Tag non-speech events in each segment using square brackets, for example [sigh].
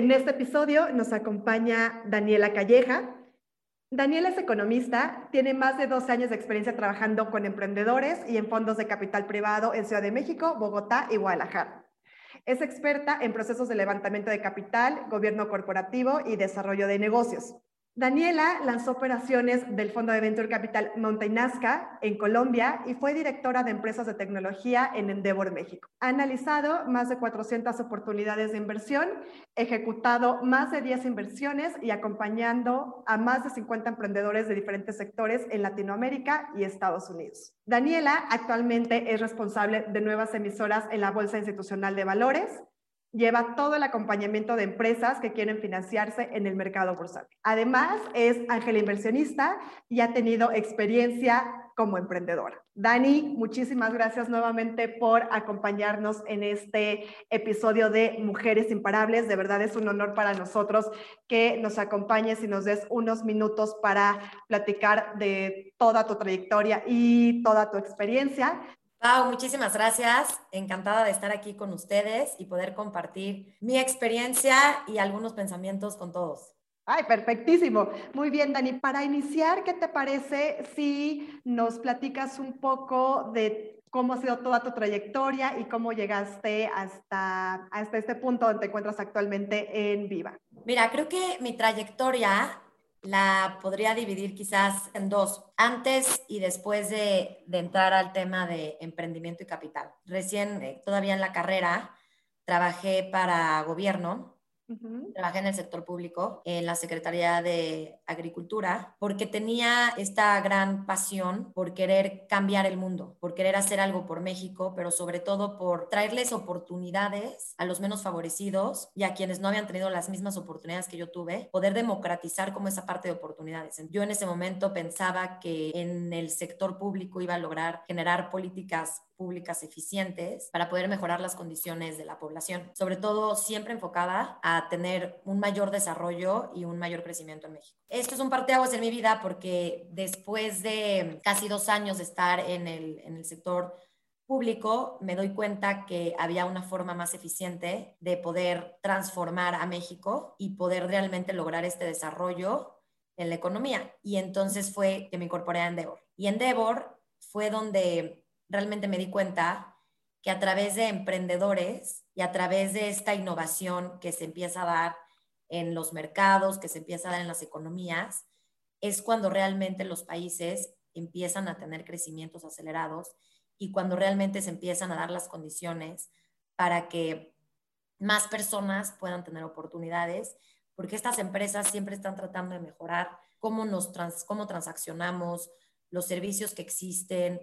En este episodio nos acompaña Daniela Calleja. Daniela es economista, tiene más de 12 años de experiencia trabajando con emprendedores y en fondos de capital privado en Ciudad de México, Bogotá y Guadalajara. Es experta en procesos de levantamiento de capital, gobierno corporativo y desarrollo de negocios. Daniela lanzó operaciones del fondo de Venture Capital Montainasca en Colombia y fue directora de empresas de tecnología en Endeavor México. Ha analizado más de 400 oportunidades de inversión, ejecutado más de 10 inversiones y acompañando a más de 50 emprendedores de diferentes sectores en Latinoamérica y Estados Unidos. Daniela actualmente es responsable de nuevas emisoras en la Bolsa Institucional de Valores, lleva todo el acompañamiento de empresas que quieren financiarse en el mercado bursátil. Además, es ángel inversionista y ha tenido experiencia como emprendedora. Dani, muchísimas gracias nuevamente por acompañarnos en este episodio de Mujeres Imparables. De verdad es un honor para nosotros que nos acompañes y nos des unos minutos para platicar de toda tu trayectoria y toda tu experiencia. Pau, muchísimas gracias. Encantada de estar aquí con ustedes y poder compartir mi experiencia y algunos pensamientos con todos. Ay, perfectísimo. Muy bien, Dani. Para iniciar, ¿qué te parece si nos platicas un poco de cómo ha sido toda tu trayectoria y cómo llegaste hasta, hasta este punto donde te encuentras actualmente en Viva? Mira, creo que mi trayectoria la podría dividir quizás en dos, antes y después de, entrar al tema de emprendimiento y capital. Recién, eh, todavía en la carrera, trabajé para gobierno Trabajé en el sector público, en la Secretaría de Agricultura, porque tenía esta gran pasión por querer cambiar el mundo, por querer hacer algo por México, pero sobre todo por traerles oportunidades a los menos favorecidos y a quienes no habían tenido las mismas oportunidades que yo tuve, poder democratizar como esa parte de oportunidades. Yo en ese momento pensaba que en el sector público iba a lograr generar políticas públicas eficientes para poder mejorar las condiciones de la población, sobre todo siempre enfocada a tener un mayor desarrollo y un mayor crecimiento en México. Esto es un parteaguas en mi vida porque después de casi dos años de estar en el, en el sector público, me doy cuenta que había una forma más eficiente de poder transformar a México y poder realmente lograr este desarrollo en la economía. Y entonces fue que me incorporé a Endeavor. Y Endeavor fue donde realmente me di cuenta que a través de emprendedores y a través de esta innovación que se empieza a dar en los mercados, que se empieza a dar en las economías, es cuando realmente los países empiezan a tener crecimientos acelerados y cuando realmente se empiezan a dar las condiciones para que más personas puedan tener oportunidades, porque estas empresas siempre están tratando de mejorar cómo nos cómo transaccionamos, los servicios que existen,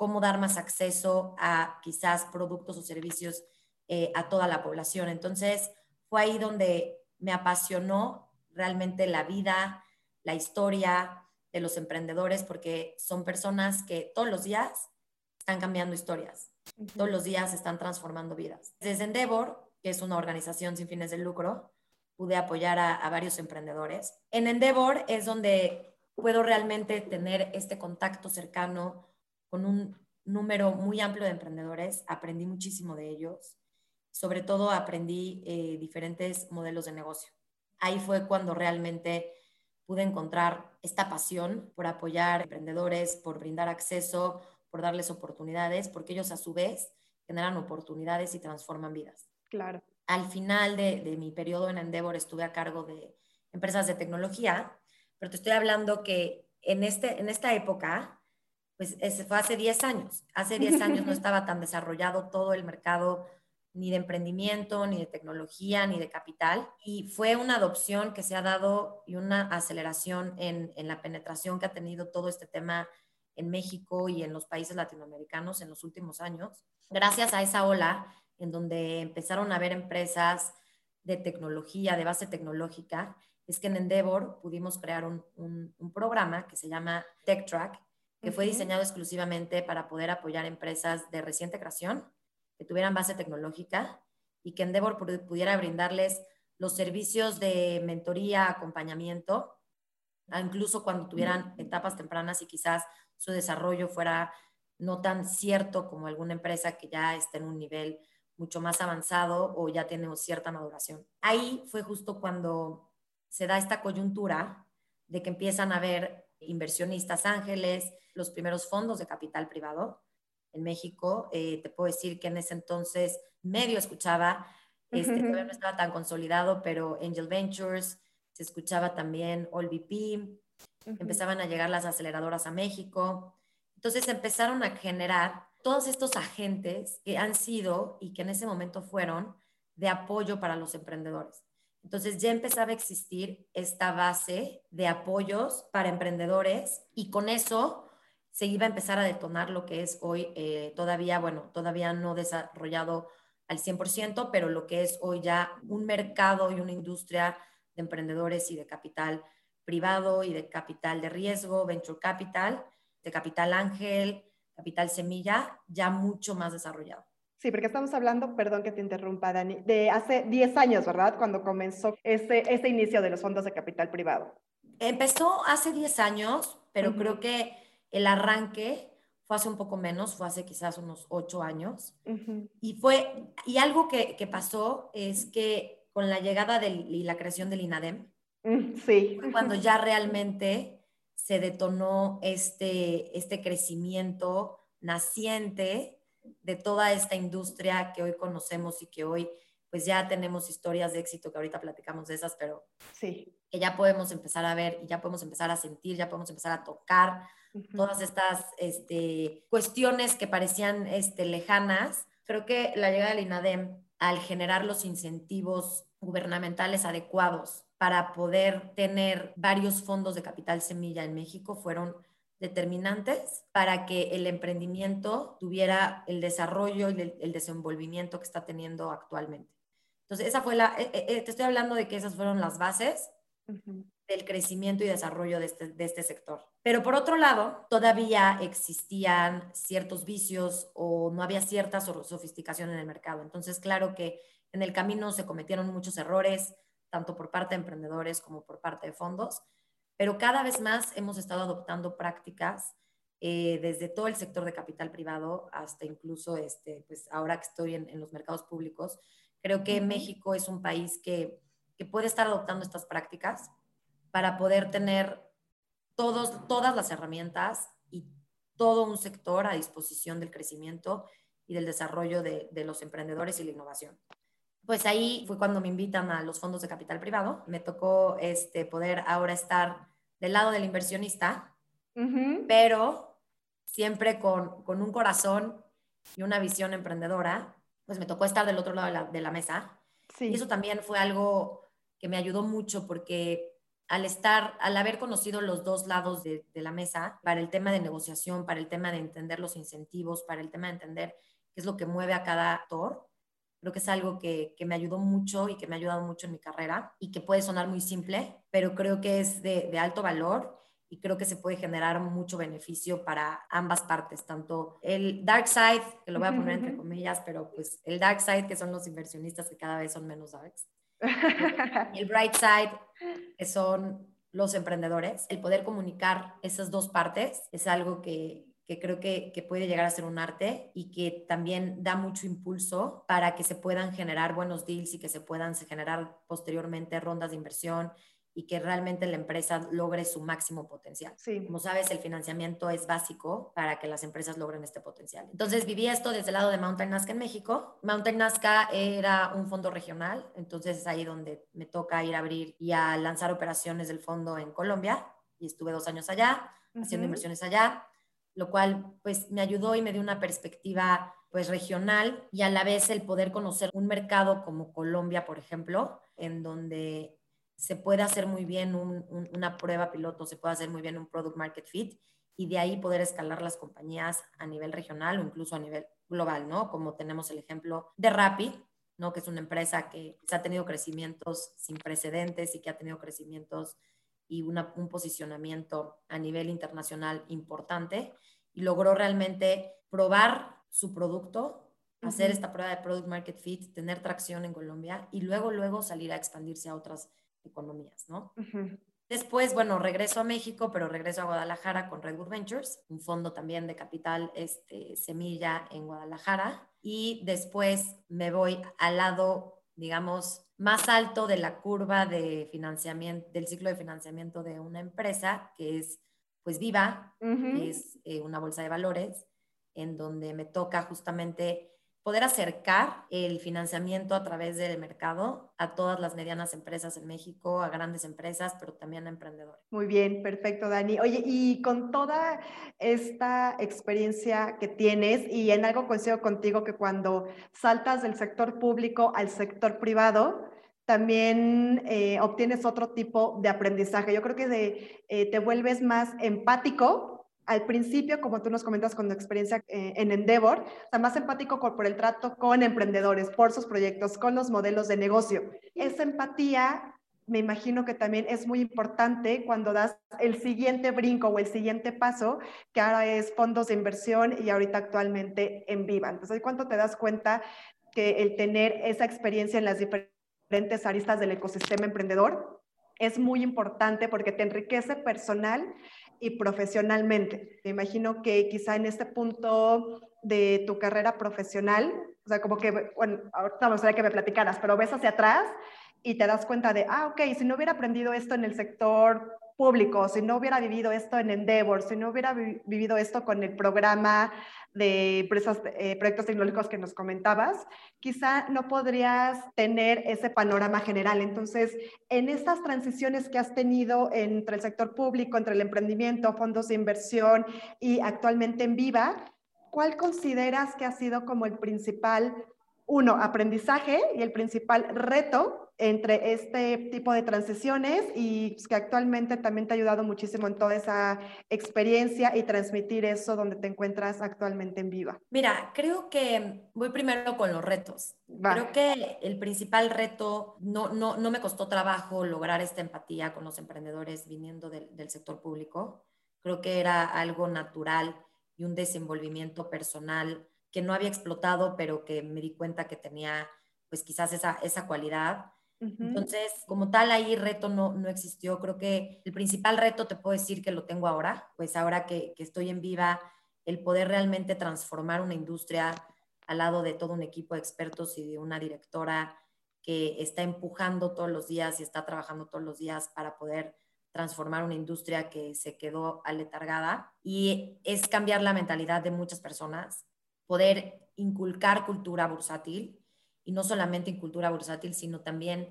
cómo dar más acceso a quizás productos o servicios eh, a toda la población. Entonces, fue ahí donde me apasionó realmente la vida, la historia de los emprendedores, porque son personas que todos los días están cambiando historias, todos los días están transformando vidas. Desde Endeavor, que es una organización sin fines de lucro, pude apoyar a, a varios emprendedores. En Endeavor es donde puedo realmente tener este contacto cercano con un número muy amplio de emprendedores, aprendí muchísimo de ellos, sobre todo aprendí eh, diferentes modelos de negocio. Ahí fue cuando realmente pude encontrar esta pasión por apoyar emprendedores, por brindar acceso, por darles oportunidades, porque ellos a su vez generan oportunidades y transforman vidas. Claro. Al final de, de mi periodo en Endeavor estuve a cargo de empresas de tecnología, pero te estoy hablando que en, este, en esta época pues ese fue hace 10 años. Hace 10 [laughs] años no estaba tan desarrollado todo el mercado ni de emprendimiento, ni de tecnología, ni de capital. Y fue una adopción que se ha dado y una aceleración en, en la penetración que ha tenido todo este tema en México y en los países latinoamericanos en los últimos años. Gracias a esa ola en donde empezaron a haber empresas de tecnología, de base tecnológica, es que en Endeavor pudimos crear un, un, un programa que se llama TechTrack, que fue diseñado exclusivamente para poder apoyar empresas de reciente creación que tuvieran base tecnológica y que Endeavor pudiera brindarles los servicios de mentoría, acompañamiento, incluso cuando tuvieran etapas tempranas y quizás su desarrollo fuera no tan cierto como alguna empresa que ya esté en un nivel mucho más avanzado o ya tiene cierta maduración. Ahí fue justo cuando se da esta coyuntura de que empiezan a haber inversionistas ángeles, los primeros fondos de capital privado en México. Eh, te puedo decir que en ese entonces medio escuchaba, este, todavía no estaba tan consolidado, pero Angel Ventures, se escuchaba también AllVP, empezaban a llegar las aceleradoras a México. Entonces empezaron a generar todos estos agentes que han sido y que en ese momento fueron de apoyo para los emprendedores. Entonces ya empezaba a existir esta base de apoyos para emprendedores y con eso se iba a empezar a detonar lo que es hoy eh, todavía, bueno, todavía no desarrollado al 100%, pero lo que es hoy ya un mercado y una industria de emprendedores y de capital privado y de capital de riesgo, venture capital, de capital ángel, capital semilla, ya mucho más desarrollado. Sí, porque estamos hablando, perdón que te interrumpa, Dani, de hace 10 años, ¿verdad? Cuando comenzó ese, ese inicio de los fondos de capital privado. Empezó hace 10 años, pero creo que el arranque fue hace un poco menos, fue hace quizás unos 8 años. Y fue, y algo que, que, pasó es que con la llegada del, y la creación del INADEM, mm, sí. fue cuando ya [laughs] realmente se detonó este, este crecimiento naciente de toda esta industria que hoy conocemos y que hoy pues ya tenemos historias de éxito que ahorita platicamos de esas, pero sí. que ya podemos empezar a ver y ya podemos empezar a sentir, ya podemos empezar a tocar todas estas este, cuestiones que parecían este, lejanas. Creo que la llegada del INADEM al generar los incentivos gubernamentales adecuados para poder tener varios fondos de capital semilla en México fueron determinantes para que el emprendimiento tuviera el desarrollo y el, desenvolvimiento que está teniendo actualmente. Entonces, esa fue la, eh, eh, te estoy hablando de que esas fueron las bases del crecimiento y desarrollo de este, de este sector. Pero por otro lado, todavía existían ciertos vicios o no había cierta sofisticación en el mercado. Entonces, claro que en el camino se cometieron muchos errores, tanto por parte de emprendedores como por parte de fondos, pero cada vez más hemos estado adoptando prácticas eh, desde todo el sector de capital privado hasta incluso, este, pues ahora que estoy en, los mercados públicos, creo que México es un país que, que, puede estar adoptando estas prácticas para poder tener todos, todas las herramientas y todo un sector a disposición del crecimiento y del desarrollo de, de los emprendedores y la innovación pues ahí fue cuando me invitan a los fondos de capital privado. Me tocó este, poder ahora estar del lado del inversionista, pero siempre con, con, un corazón y una visión emprendedora, pues me tocó estar del otro lado de la, de la mesa. Sí. Y eso también fue algo que me ayudó mucho porque al estar, al haber conocido los dos lados de, de, la mesa, para el tema de negociación, para el tema de entender los incentivos, para el tema de entender qué es lo que mueve a cada actor, Creo que es algo que, que, me ayudó mucho y que me ha ayudado mucho en mi carrera y que puede sonar muy simple, pero creo que es de, de alto valor y creo que se puede generar mucho beneficio para ambas partes, tanto el dark side, que lo voy a poner entre comillas, pero pues el dark side, que son los inversionistas que cada vez son menos darks, [laughs] y el bright side, que son los emprendedores. El poder comunicar esas dos partes es algo que, que creo que, que, puede llegar a ser un arte y que también da mucho impulso para que se puedan generar buenos deals y que se puedan generar posteriormente rondas de inversión y que realmente la empresa logre su máximo potencial. Sí. Como sabes, el financiamiento es básico para que las empresas logren este potencial. Entonces viví esto desde el lado de Mountain Nazca en México. Mountain Nazca era un fondo regional, entonces es ahí donde me toca ir a abrir y a lanzar operaciones del fondo en Colombia y estuve dos años allá, haciendo inversiones allá lo cual pues me ayudó y me dio una perspectiva pues regional y a la vez el poder conocer un mercado como Colombia, por ejemplo, en donde se puede hacer muy bien una prueba piloto, se puede hacer muy bien un product market fit y de ahí poder escalar las compañías a nivel regional o incluso a nivel global, ¿no? Como tenemos el ejemplo de Rappi, ¿no? Que es una empresa que ha tenido crecimientos sin precedentes y que ha tenido crecimientos y un posicionamiento a nivel internacional importante y logró realmente probar su producto, hacer esta prueba de product market fit, tener tracción en Colombia y luego, luego salir a expandirse a otras economías, ¿no? Después, bueno, regreso a México, pero regreso a Guadalajara con Redwood Ventures, un fondo también de capital este, semilla en Guadalajara. y después me voy al lado, digamos, más alto de la curva de financiamiento, del ciclo de financiamiento de una empresa, que es pues Viva, que es eh, una bolsa de valores, en donde me toca justamente poder acercar el financiamiento a través del mercado a todas las medianas empresas en México, a grandes empresas, pero también a emprendedores. Muy bien, perfecto, Dani. Oye, y con toda esta experiencia que tienes, y en algo coincido contigo que cuando saltas del sector público al sector privado, también eh, obtienes otro tipo de aprendizaje. Yo creo que eh, te vuelves más empático al principio, como tú nos comentas con tu experiencia eh, en Endeavor, o más empático por el trato con emprendedores, por sus proyectos, con los modelos de negocio. Esa empatía me imagino que también es muy importante cuando das el siguiente brinco o el siguiente paso, que ahora es fondos de inversión y ahorita actualmente en Viva. Entonces, ¿cuánto te das cuenta que el tener esa experiencia en las diferentes aristas del ecosistema emprendedor es muy importante porque te enriquece personal y profesionalmente. Me imagino que quizá en este punto de tu carrera profesional, o sea, como que, bueno, ahorita me gustaría que me platicaras, pero ves hacia atrás y te das cuenta de, ah, ok, si no hubiera aprendido esto en el sector público, si no hubiera vivido esto en Endeavor, si no hubiera vivido esto con el programa de empresas, eh, proyectos tecnológicos que nos comentabas, quizá no podrías tener ese panorama general. Entonces, en estas transiciones que has tenido entre el sector público, entre el emprendimiento, fondos de inversión y actualmente en Viva, ¿cuál consideras que ha sido como el principal, uno, aprendizaje y el principal reto entre este tipo de transiciones y pues, que actualmente también te ha ayudado muchísimo en toda esa experiencia y transmitir eso donde te encuentras actualmente en Viva? Mira, creo que voy primero con los retos. Creo que el principal reto, no, no, no, me costó trabajo lograr esta empatía con los emprendedores viniendo del, del sector público. Creo que era algo natural y un desenvolvimiento personal que no había explotado, pero que me di cuenta que tenía pues quizás esa, esa cualidad. Entonces, como tal, ahí reto no, no existió. Creo que el principal reto te puedo decir que lo tengo ahora, pues ahora que, que estoy en viva, el poder realmente transformar una industria al lado de todo un equipo de expertos y de una directora que está empujando todos los días y está trabajando todos los días para poder transformar una industria que se quedó aletargada. Y es cambiar la mentalidad de muchas personas, poder inculcar cultura bursátil y no solamente en cultura bursátil, sino también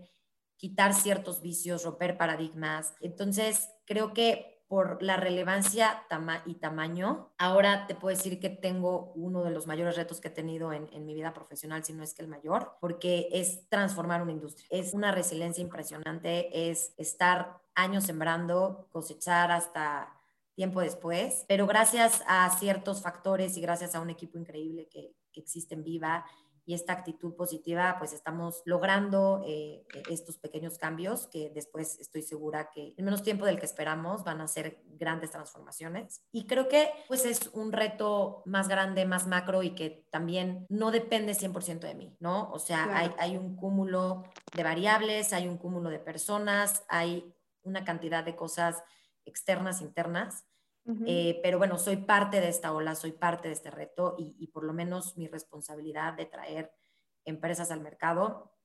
quitar ciertos vicios, romper paradigmas. Entonces, creo que por la relevancia y tamaño, ahora te puedo decir que tengo uno de los mayores retos que he tenido en, en, mi vida profesional, si no es que el mayor, porque es transformar una industria. Es una resiliencia impresionante, es estar años sembrando, cosechar hasta tiempo después, pero gracias a ciertos factores y gracias a un equipo increíble que, que existe en Viva y esta actitud positiva, pues estamos logrando eh, estos pequeños cambios que después estoy segura que en menos tiempo del que esperamos van a ser grandes transformaciones. Y creo que pues es un reto más grande, más macro y que también no depende 100% de mí, ¿no? O sea, hay, hay un cúmulo de variables, hay un cúmulo de personas, hay una cantidad de cosas externas, internas, eh, pero bueno, soy parte de esta ola, soy parte de este reto y, por lo menos mi responsabilidad de traer empresas al mercado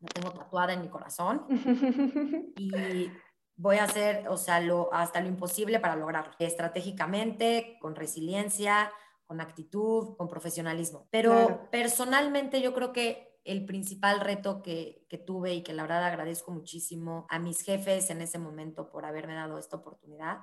la tengo tatuada en mi corazón [laughs] y voy a hacer, o sea, lo, hasta lo imposible para lograrlo, estratégicamente, con resiliencia, con actitud, con profesionalismo. Pero personalmente yo creo que el principal reto que, que, tuve y que la verdad agradezco muchísimo a mis jefes en ese momento por haberme dado esta oportunidad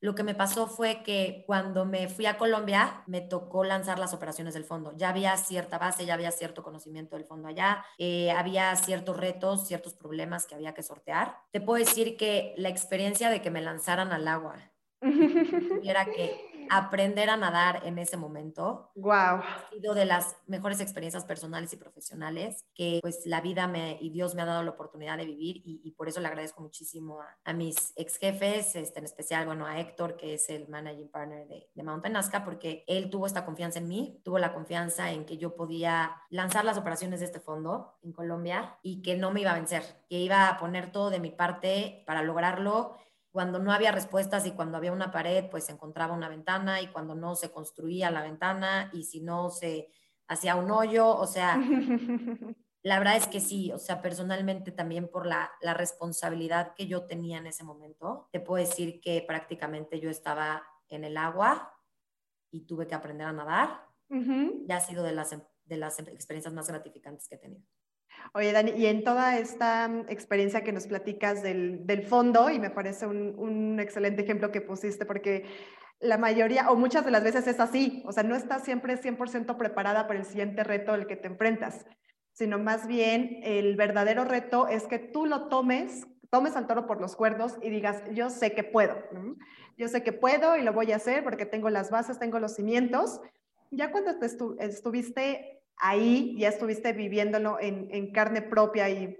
lo que me pasó fue que cuando me fui a Colombia, me tocó lanzar las operaciones del fondo. Ya había cierta base, ya había cierto conocimiento del fondo allá, eh, había ciertos retos, ciertos problemas que había que sortear. Te puedo decir que la experiencia de que me lanzaran al agua era [laughs] que aprender a nadar en ese momento. Wow. Ha sido de las mejores experiencias personales y profesionales que pues la vida me, y Dios me ha dado la oportunidad de vivir y, por eso le agradezco muchísimo a, mis ex jefes, este, en especial, bueno, a Héctor, que es el managing partner de, de Mountain Nazca, porque él tuvo esta confianza en mí, tuvo la confianza en que yo podía lanzar las operaciones de este fondo en Colombia y que no me iba a vencer, que iba a poner todo de mi parte para lograrlo cuando no había respuestas y cuando había una pared, pues se encontraba una ventana y cuando no se construía la ventana y si no se hacia un hoyo, o sea, [laughs] la verdad es que sí, o sea, personalmente también por la, la, responsabilidad que yo tenía en ese momento, te puedo decir que prácticamente yo estaba en el agua y tuve que aprender a nadar. Ya ha sido de las, de las experiencias más gratificantes que he tenido. Oye, Dani, y en toda esta mm, experiencia que nos platicas del, del fondo, y me parece un, un, excelente ejemplo que pusiste, porque la mayoría o muchas de las veces es así, o sea, no estás siempre 100% preparada para el siguiente reto al que te enfrentas, sino más bien el verdadero reto es que tú lo tomes, tomes al toro por los cuernos y digas, yo sé que puedo, yo sé que puedo y lo voy a hacer porque tengo las bases, tengo los cimientos. Ya cuando te estuviste ahí ya estuviste viviéndolo en, carne propia y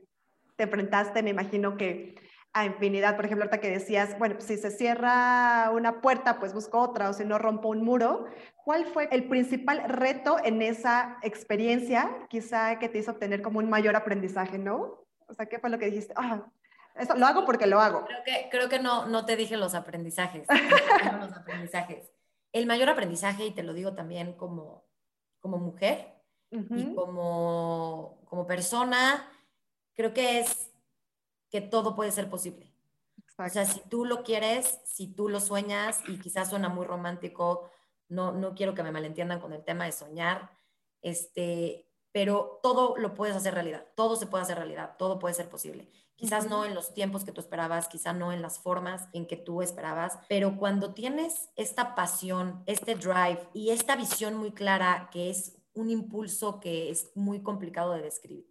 te enfrentaste, me imagino que a infinidad, por ejemplo, ahorita que decías, bueno, si se cierra una puerta, pues busco otra, o si no rompo un muro. ¿Cuál fue el principal reto en esa experiencia, quizá que te hizo obtener como un mayor aprendizaje, no? O sea, ¿qué fue lo que dijiste? Ah, eso lo hago porque lo hago. Creo que, creo que no, no te dije los aprendizajes. los aprendizajes. El mayor aprendizaje, y te lo digo también como, como mujer, y como, como persona, creo que es que todo puede ser posible. O sea, si tú lo quieres, si tú lo sueñas, y quizás suena muy romántico, no, no quiero que me malentiendan con el tema de soñar, este, pero todo lo puedes hacer realidad, todo se puede hacer realidad, todo puede ser posible. Quizás no en los tiempos que tú esperabas, quizás no en las formas en que tú esperabas, pero cuando tienes esta pasión, este drive y esta visión muy clara que es un impulso que es muy complicado de,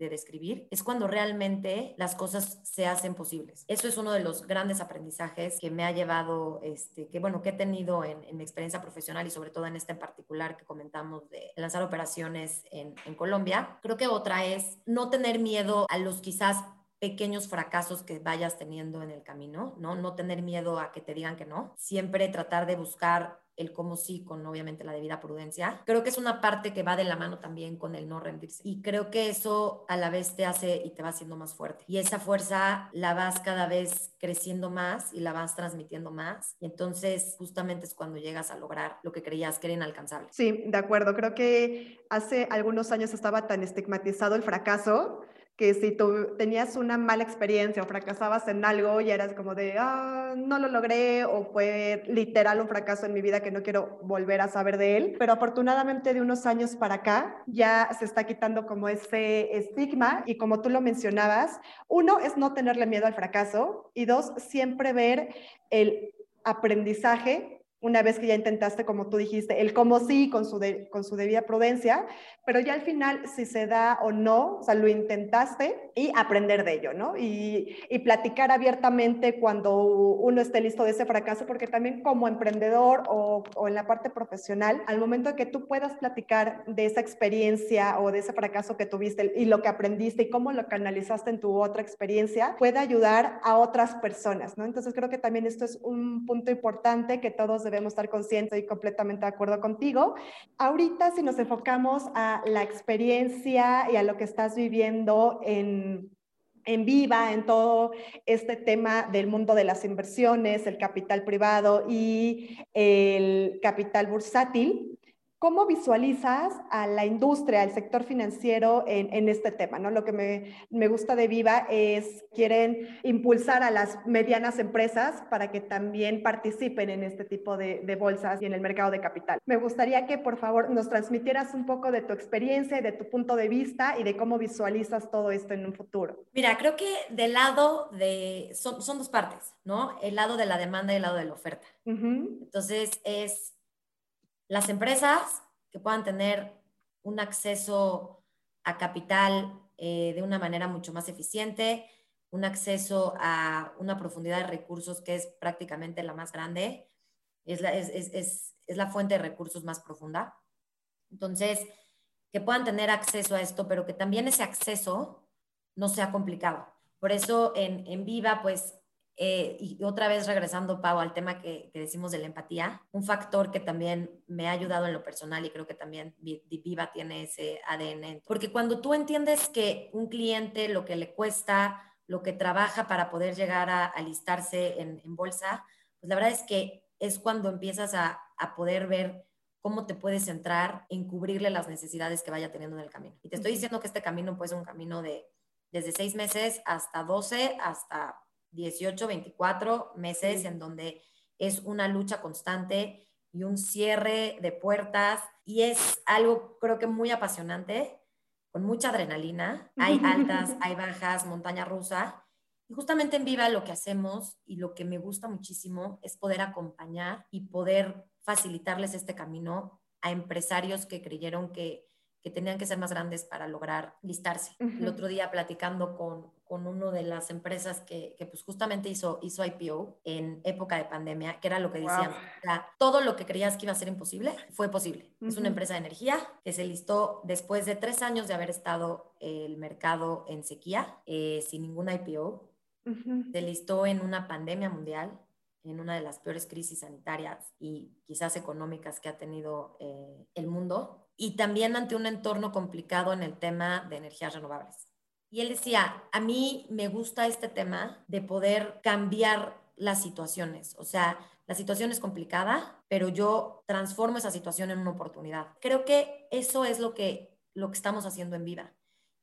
describir, es cuando realmente las cosas se hacen posibles. Eso es uno de los grandes aprendizajes que me ha llevado, este, que bueno, que he tenido en, mi experiencia profesional y sobre todo en este en particular que comentamos de lanzar operaciones en Colombia. Creo que otra es no tener miedo a los quizás pequeños fracasos que vayas teniendo en el camino, ¿no? No tener miedo a que te digan que no. Siempre tratar de buscar el cómo sí con obviamente la debida prudencia. Creo que es una parte que va de la mano también con el no rendirse. Y creo que eso a la vez te hace y te va haciendo más fuerte. Y esa fuerza la vas cada vez creciendo más y la vas transmitiendo más. Y entonces justamente es cuando llegas a lograr lo que creías que era inalcanzable. Sí, de acuerdo. Creo que hace algunos años estaba tan estigmatizado el fracaso que si tú tenías una mala experiencia o fracasabas en algo y eras como de, ah, no lo logré o fue literal un fracaso en mi vida que no quiero volver a saber de él, pero afortunadamente de unos años para acá ya se está quitando como ese estigma y como tú lo mencionabas, uno es no tenerle miedo al fracaso y dos, siempre ver el aprendizaje una vez que ya intentaste, como tú dijiste, el cómo sí con su, con su debida prudencia, pero ya al final si se da o no, o sea, lo intentaste y aprender de ello, ¿no? Y, y platicar abiertamente cuando uno esté listo de ese fracaso, porque también como emprendedor o, o en la parte profesional, al momento de que tú puedas platicar de esa experiencia o de ese fracaso que tuviste y lo que aprendiste y cómo lo canalizaste en tu otra experiencia, puede ayudar a otras personas, ¿no? Entonces creo que también esto es un punto importante que todos debemos estar conscientes y completamente de acuerdo contigo. Ahorita, si nos enfocamos a la experiencia y a lo que estás viviendo en, en Viva, en todo este tema del mundo de las inversiones, el capital privado y el capital bursátil, ¿Cómo visualizas a la industria, al sector financiero en, este tema? ¿no? Lo que me, gusta de Viva es quieren impulsar a las medianas empresas para que también participen en este tipo de, de, bolsas y en el mercado de capital. Me gustaría que por favor nos transmitieras un poco de tu experiencia y de tu punto de vista y de cómo visualizas todo esto en un futuro. Mira, creo que del lado de, son, son dos partes, ¿no? El lado de la demanda y el lado de la oferta. Entonces es las empresas que puedan tener un acceso a capital eh, de una manera mucho más eficiente, un acceso a una profundidad de recursos que es prácticamente la más grande, es la, es, la fuente de recursos más profunda. Entonces, que puedan tener acceso a esto, pero que también ese acceso no sea complicado. Por eso en, en Viva, pues eh, y otra vez regresando, Pau, al tema que, decimos de la empatía, un factor que también me ha ayudado en lo personal y creo que también Viva tiene ese ADN, porque cuando tú entiendes que un cliente lo que le cuesta, lo que trabaja para poder llegar a alistarse en, en bolsa, pues la verdad es que es cuando empiezas a, a poder ver cómo te puedes centrar en cubrirle las necesidades que vaya teniendo en el camino. Y te estoy diciendo que este camino puede ser un camino de desde seis meses hasta 12, hasta 18, 24 meses, en donde es una lucha constante y un cierre de puertas. Y es algo, creo que muy apasionante, con mucha adrenalina. Hay [laughs] altas, hay bajas, montaña rusa. Y justamente en Viva lo que hacemos y lo que me gusta muchísimo es poder acompañar y poder facilitarles este camino a empresarios que creyeron que, tenían que ser más grandes para lograr listarse. El otro día platicando con, con una de las empresas que, pues justamente hizo, hizo IPO en época de pandemia, que era lo que decían, todo lo que creías que iba a ser imposible, fue posible. Es una empresa de energía que se listó después de tres años de haber estado el mercado en sequía, eh, sin ninguna IPO. Se listó en una pandemia mundial, en una de las peores crisis sanitarias y quizás económicas que ha tenido eh, el mundo, y también ante un entorno complicado en el tema de energías renovables. Y él decía, a mí me gusta este tema de poder cambiar las situaciones, o sea, la situación es complicada, pero yo transformo esa situación en una oportunidad. Creo que eso es lo que, lo que estamos haciendo en Vida.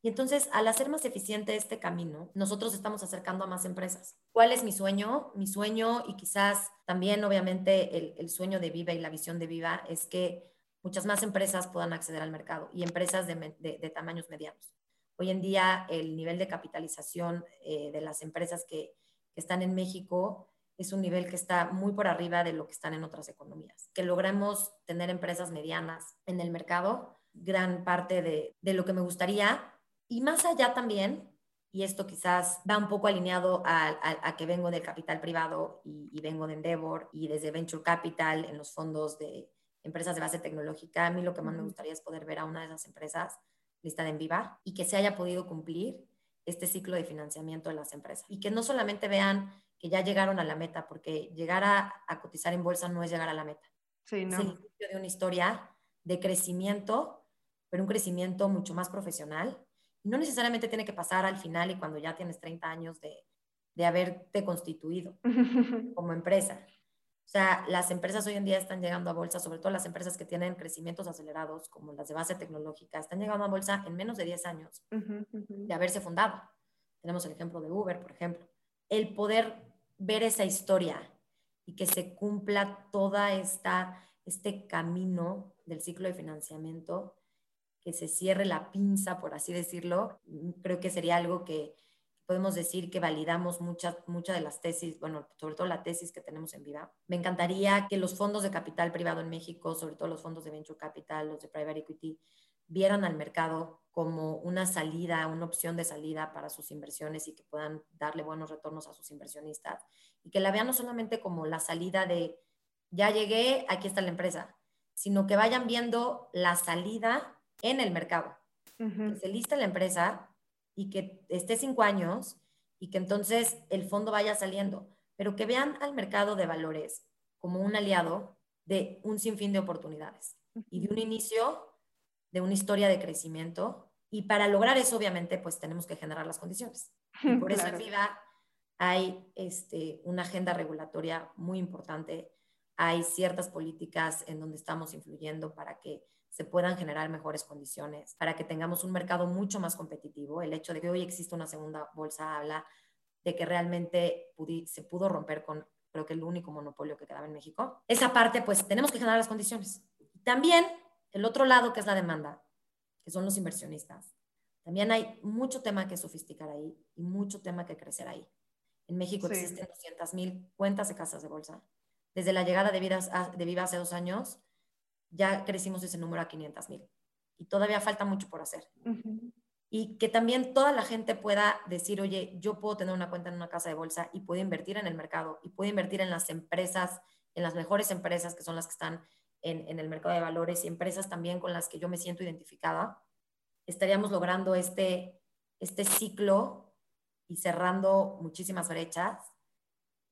Y entonces, al hacer más eficiente este camino, nosotros estamos acercando a más empresas. ¿Cuál es mi sueño? Mi sueño y quizás también, obviamente, el, sueño de Viva y la visión de Viva es que muchas más empresas puedan acceder al mercado y empresas de, tamaños medianos. Hoy en día, el nivel de capitalización eh, de las empresas que, que están en México es un nivel que está muy por arriba de lo que están en otras economías. Que logremos tener empresas medianas en el mercado, gran parte de, de lo que me gustaría y más allá también, y esto quizás va un poco alineado a, que vengo del capital privado y, vengo de Endeavor y desde Venture Capital en los fondos de empresas de base tecnológica, a mí lo que más me gustaría es poder ver a una de esas empresas listada en viva y que se haya podido cumplir este ciclo de financiamiento de las empresas. Y que no solamente vean que ya llegaron a la meta, porque llegar a, cotizar en bolsa no es llegar a la meta. Sí, no. Es el inicio de una historia de crecimiento, pero un crecimiento mucho más profesional no necesariamente tiene que pasar al final y cuando ya tienes 30 años de, de haberte constituido [laughs] como empresa. O sea, las empresas hoy en día están llegando a bolsa, sobre todo las empresas que tienen crecimientos acelerados, como las de base tecnológica, están llegando a bolsa en menos de 10 años de haberse fundado. Tenemos el ejemplo de Uber, por ejemplo. El poder ver esa historia y que se cumpla toda esta este camino del ciclo de financiamiento que se cierre la pinza, por así decirlo, creo que sería algo que podemos decir que validamos muchas muchas de las tesis, bueno, sobre todo la tesis que tenemos en vida. Me encantaría que los fondos de capital privado en México, sobre todo los fondos de venture capital, los de private equity, vieran al mercado como una salida, una opción de salida para sus inversiones y que puedan darle buenos retornos a sus inversionistas y que la vean no solamente como la salida de ya llegué, aquí está la empresa, sino que vayan viendo la salida en el mercado. Que se lista la empresa y que esté cinco años y que entonces el fondo vaya saliendo, pero que vean al mercado de valores como un aliado de un sinfín de oportunidades y de un inicio de una historia de crecimiento. Y para lograr eso, obviamente, pues tenemos que generar las condiciones. Y por eso en Viva hay este, una agenda regulatoria muy importante, hay ciertas políticas en donde estamos influyendo para que se puedan generar mejores condiciones, para que tengamos un mercado mucho más competitivo. El hecho de que hoy existe una segunda bolsa habla de que realmente se pudo romper con, creo que el único monopolio que quedaba en México. Esa parte, pues tenemos que generar las condiciones. También el otro lado, que es la demanda, que son los inversionistas. También hay mucho tema que sofisticar ahí y mucho tema que crecer ahí. En México existen 200 mil cuentas de casas de bolsa. Desde la llegada de, de Viva hace dos años, ya crecimos ese número a 500 mil. Y todavía falta mucho por hacer. Y que también toda la gente pueda decir, oye, yo puedo tener una cuenta en una casa de bolsa y puedo invertir en el mercado y puedo invertir en las empresas, en las mejores empresas que son las que están en, en el mercado de valores y empresas también con las que yo me siento identificada. Estaríamos logrando este, este ciclo y cerrando muchísimas brechas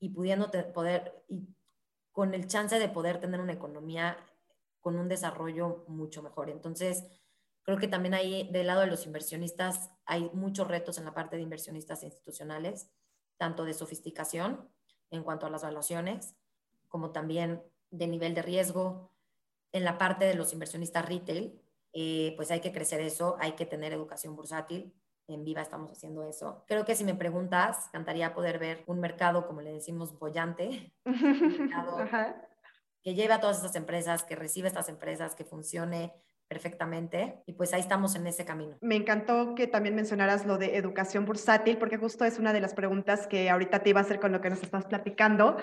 y pudiendo poder, y con el chance de poder tener una economía con un desarrollo mucho mejor. Entonces, creo que también ahí del lado de los inversionistas hay muchos retos en la parte de inversionistas institucionales, tanto de sofisticación en cuanto a las valuaciones, como también de nivel de riesgo, en la parte de los inversionistas retail, eh, pues hay que crecer eso, hay que tener educación bursátil. En Viva estamos haciendo eso. Creo que si me preguntas, encantaría poder ver un mercado, como le decimos, bollante, [laughs] que lleve a todas estas empresas, que reciba estas empresas, que funcione perfectamente y pues ahí estamos en ese camino. Me encantó que también mencionaras lo de educación bursátil porque justo es una de las preguntas que ahorita te iba a hacer con lo que nos estás platicando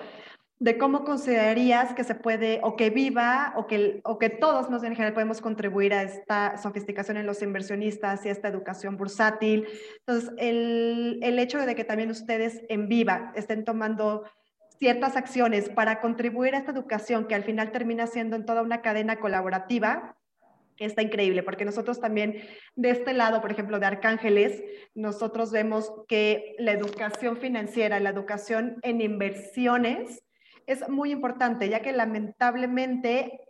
de cómo considerarías que se puede o que viva o que, o que todos más en general podemos contribuir a esta sofisticación en los inversionistas y a esta educación bursátil. Entonces, el, el hecho de que también ustedes en Viva estén tomando ciertas acciones para contribuir a esta educación que al final termina siendo en toda una cadena colaborativa, está increíble, porque nosotros también de este lado, por ejemplo, de Arcángeles, nosotros vemos que la educación financiera, la educación en inversiones es muy importante, ya que lamentablemente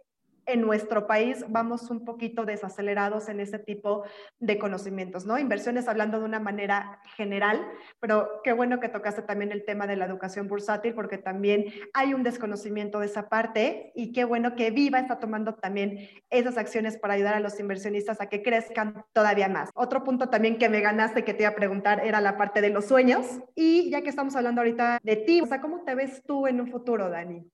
en nuestro país vamos un poquito desacelerados en ese tipo de conocimientos, ¿no? Inversiones hablando de una manera general, pero qué bueno que tocaste también el tema de la educación bursátil, porque también hay un desconocimiento de esa parte y qué bueno que Viva está tomando también esas acciones para ayudar a los inversionistas a que crezcan todavía más. Otro punto también que me ganaste que te iba a preguntar era la parte de los sueños y ya que estamos hablando ahorita de ti, o sea, ¿cómo te ves tú en un futuro, Dani?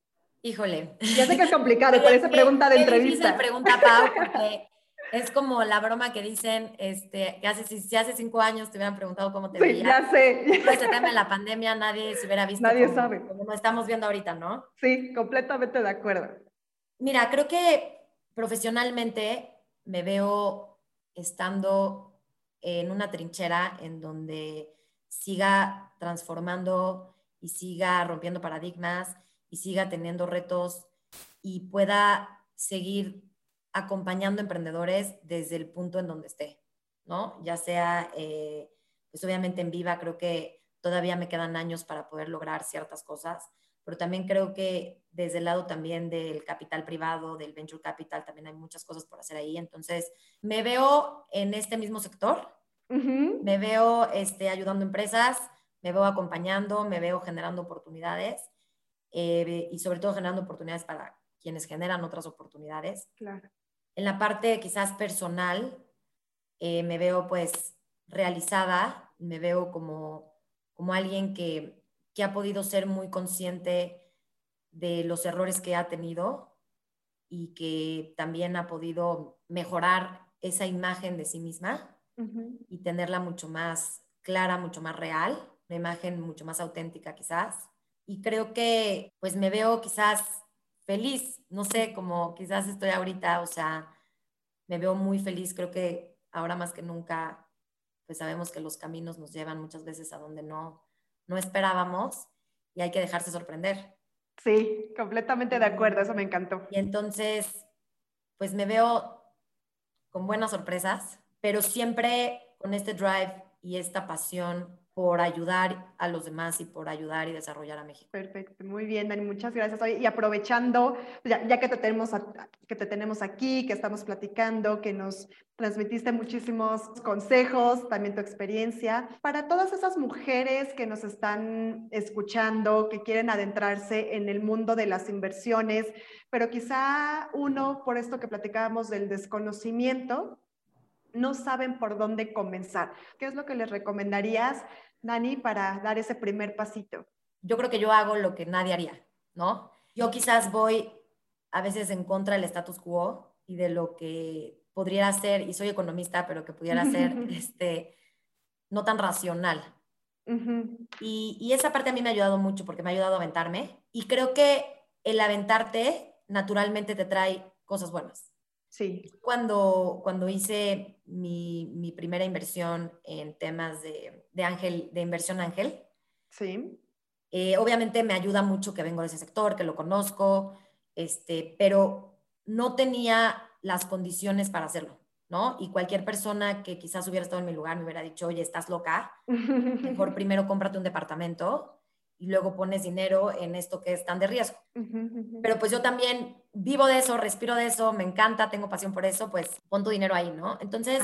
Híjole. Ya sé que es complicado, [laughs] por esa pregunta de entrevista. Qué pregunta, Pau, porque es como la broma que dicen, este, que hace, si, hace cinco años te hubieran preguntado cómo te sí, ya sé. Después de tema de la pandemia nadie se hubiera visto Nadie sabe. como estamos viendo ahorita, ¿no? Sí, completamente de acuerdo. Mira, creo que profesionalmente me veo estando en una trinchera en donde siga transformando y siga rompiendo paradigmas y siga teniendo retos y pueda seguir acompañando emprendedores desde el punto en donde esté, ¿no? Ya sea, eh, pues obviamente en viva, creo que todavía me quedan años para poder lograr ciertas cosas, pero también creo que desde el lado también del capital privado, del venture capital, también hay muchas cosas por hacer ahí. Entonces, me veo en este mismo sector, me veo este, ayudando empresas, me veo acompañando, me veo generando oportunidades eh, y sobre todo generando oportunidades para quienes generan otras oportunidades. Claro. En la parte quizás personal, eh, me veo pues realizada, me veo como, como alguien que, que ha podido ser muy consciente de los errores que ha tenido y que también ha podido mejorar esa imagen de sí misma y tenerla mucho más clara, mucho más real, una imagen mucho más auténtica quizás y creo que pues me veo quizás feliz, no sé, como quizás estoy ahorita, o sea, me veo muy feliz, creo que ahora más que nunca pues sabemos que los caminos nos llevan muchas veces a donde no, no esperábamos y hay que dejarse sorprender. Sí, completamente de acuerdo, eso me encantó. Y entonces, pues me veo con buenas sorpresas, pero siempre con este drive y esta pasión por ayudar a los demás y por ayudar y desarrollar a México. Perfecto, muy bien, Dani, muchas gracias. Y aprovechando, ya, ya, que, te tenemos que te tenemos aquí, que estamos platicando, que nos transmitiste muchísimos consejos, también tu experiencia, para todas esas mujeres que nos están escuchando, que quieren adentrarse en el mundo de las inversiones, pero quizá uno, por esto que platicábamos del desconocimiento, no saben por dónde comenzar. ¿Qué es lo que les recomendarías Dani, para dar ese primer pasito? Yo creo que yo hago lo que nadie haría, ¿no? Yo quizás voy a veces en contra del status quo y de lo que podría ser, y soy economista, pero que pudiera [laughs] ser este, no tan racional. y, y, esa parte a mí me ha ayudado mucho porque me ha ayudado a aventarme. Y creo que el aventarte naturalmente te trae cosas buenas. Sí. Cuando, cuando hice mi, mi primera inversión en temas de, de, ángel, de inversión ángel, sí. Eh, obviamente me ayuda mucho que vengo de ese sector, que lo conozco, este, pero no tenía las condiciones para hacerlo, ¿no? Y cualquier persona que quizás hubiera estado en mi lugar me hubiera dicho, oye, estás loca, [laughs] mejor primero cómprate un departamento y luego pones dinero en esto que es tan de riesgo. Pero pues yo también vivo de eso, respiro de eso, me encanta, tengo pasión por eso, pues pon tu dinero ahí, ¿no? Entonces,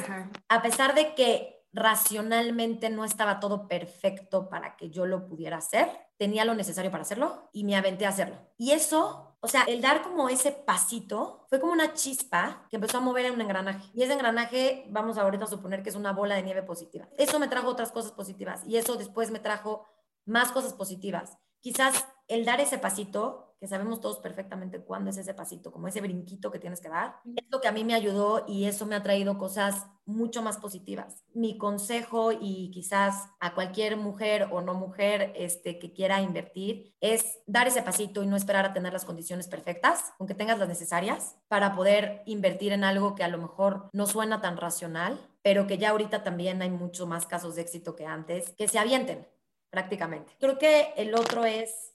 a pesar de que racionalmente no estaba todo perfecto para que yo lo pudiera hacer, tenía lo necesario para hacerlo y me aventé a hacerlo. Y eso, o sea, el dar como ese pasito fue como una chispa que empezó a mover en un engranaje. Y ese engranaje, vamos ahorita a suponer que es una bola de nieve positiva. Eso me trajo otras cosas positivas y eso después me trajo más cosas positivas. Quizás el dar ese pasito, que sabemos todos perfectamente cuándo es ese pasito, como ese brinquito que tienes que dar, es lo que a mí me ayudó y eso me ha traído cosas mucho más positivas. Mi consejo y quizás a cualquier mujer o no mujer este, que quiera invertir es dar ese pasito y no esperar a tener las condiciones perfectas, aunque tengas las necesarias, para poder invertir en algo que a lo mejor no suena tan racional, pero que ya ahorita también hay mucho más casos de éxito que antes, que se avienten prácticamente. Creo que el otro es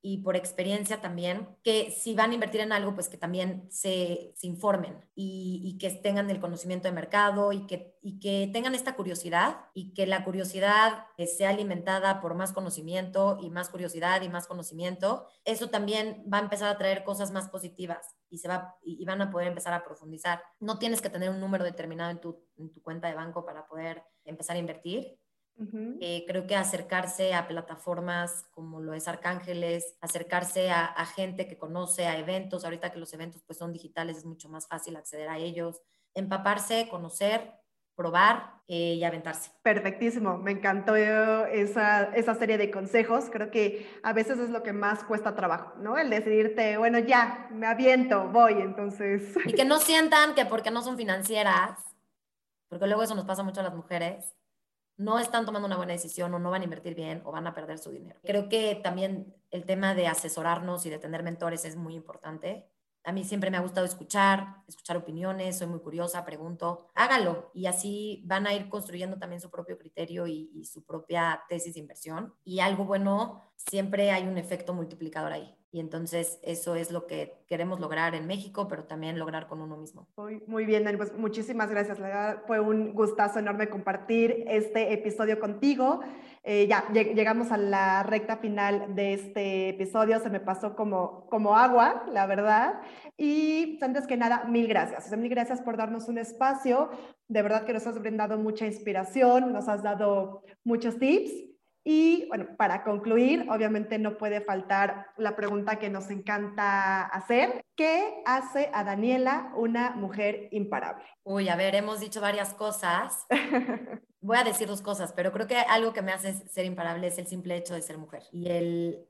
y por experiencia también, que si van a invertir en algo, pues que también se, se informen y, y, que tengan el conocimiento de mercado y que, y que tengan esta curiosidad y que la curiosidad sea alimentada por más conocimiento y más curiosidad y más conocimiento. Eso también va a empezar a traer cosas más positivas y, se va, y, van a poder empezar a profundizar. No tienes que tener un número determinado en tu, en tu cuenta de banco para poder empezar a invertir eh, creo que acercarse a plataformas como lo es Arcángeles, acercarse a, gente que conoce, a eventos, ahorita que los eventos pues son digitales es mucho más fácil acceder a ellos, empaparse, conocer, probar eh, y aventarse. Perfectísimo, me encantó esa, esa serie de consejos, creo que a veces es lo que más cuesta trabajo, ¿no? El decidirte, bueno, ya, me aviento, voy, entonces... Y que no [laughs] sientan que porque no son financieras, porque luego eso nos pasa mucho a las mujeres, no están tomando una buena decisión o no van a invertir bien o van a perder su dinero. Creo que también el tema de asesorarnos y de tener mentores es muy importante. A mí siempre me ha gustado escuchar, escuchar opiniones, soy muy curiosa, pregunto, hágalo y así van a ir construyendo también su propio criterio y, y su propia tesis de inversión. Y algo bueno, siempre hay un efecto multiplicador ahí. Y entonces eso es lo que queremos lograr en México, pero también lograr con uno mismo. Muy, muy bien, Dani, pues muchísimas gracias. Fue un gustazo enorme compartir este episodio contigo. Eh, ya llegamos a la recta final de este episodio, se me pasó como, como agua, la verdad. Y antes que nada, mil gracias. mil gracias por darnos un espacio. De verdad que nos has brindado mucha inspiración, nos has dado muchos tips y bueno, para concluir, obviamente no puede faltar la pregunta que nos encanta hacer. ¿Qué hace a Daniela una mujer imparable? Uy, a ver, hemos dicho varias cosas. [laughs] Voy a decir dos cosas, pero creo que algo que me hace ser imparable es el simple hecho de ser mujer. Y él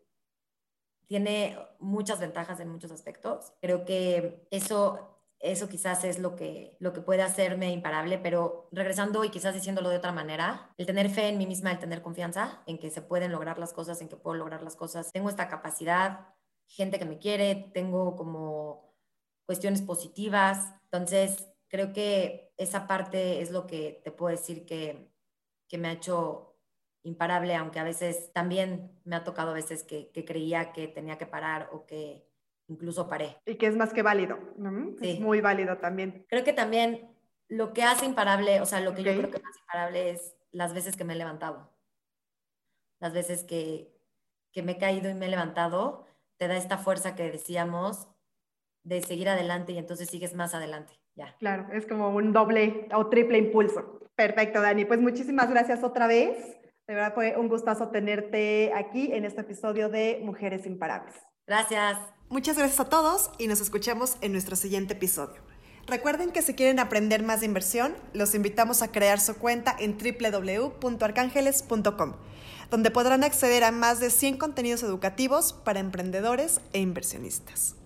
tiene muchas ventajas en muchos aspectos. Creo que eso eso quizás es lo que, lo que puede hacerme imparable, pero regresando y quizás diciéndolo de otra manera, el tener fe en mí misma, el tener confianza en que se pueden lograr las cosas, en que puedo lograr las cosas, tengo esta capacidad, gente que me quiere, tengo como cuestiones positivas, entonces creo que esa parte es lo que te puedo decir que, que me ha hecho imparable, aunque a veces también me ha tocado a veces que, que creía que tenía que parar o que incluso paré. Y que es más que válido, Es muy válido también. Creo que también lo que hace imparable, o sea, lo que yo creo que hace imparable es las veces que me he levantado. Las veces que, que me he caído y me he levantado, te da esta fuerza que decíamos de seguir adelante y entonces sigues más adelante. Ya. Claro, es como un doble o triple impulso. Perfecto, Dani. Pues muchísimas gracias otra vez. De verdad fue un gustazo tenerte aquí en este episodio de Mujeres Imparables. Gracias. Muchas gracias a todos y nos escuchamos en nuestro siguiente episodio. Recuerden que si quieren aprender más de inversión, los invitamos a crear su cuenta en www.arcángeles.com, donde podrán acceder a más de 100 contenidos educativos para emprendedores e inversionistas.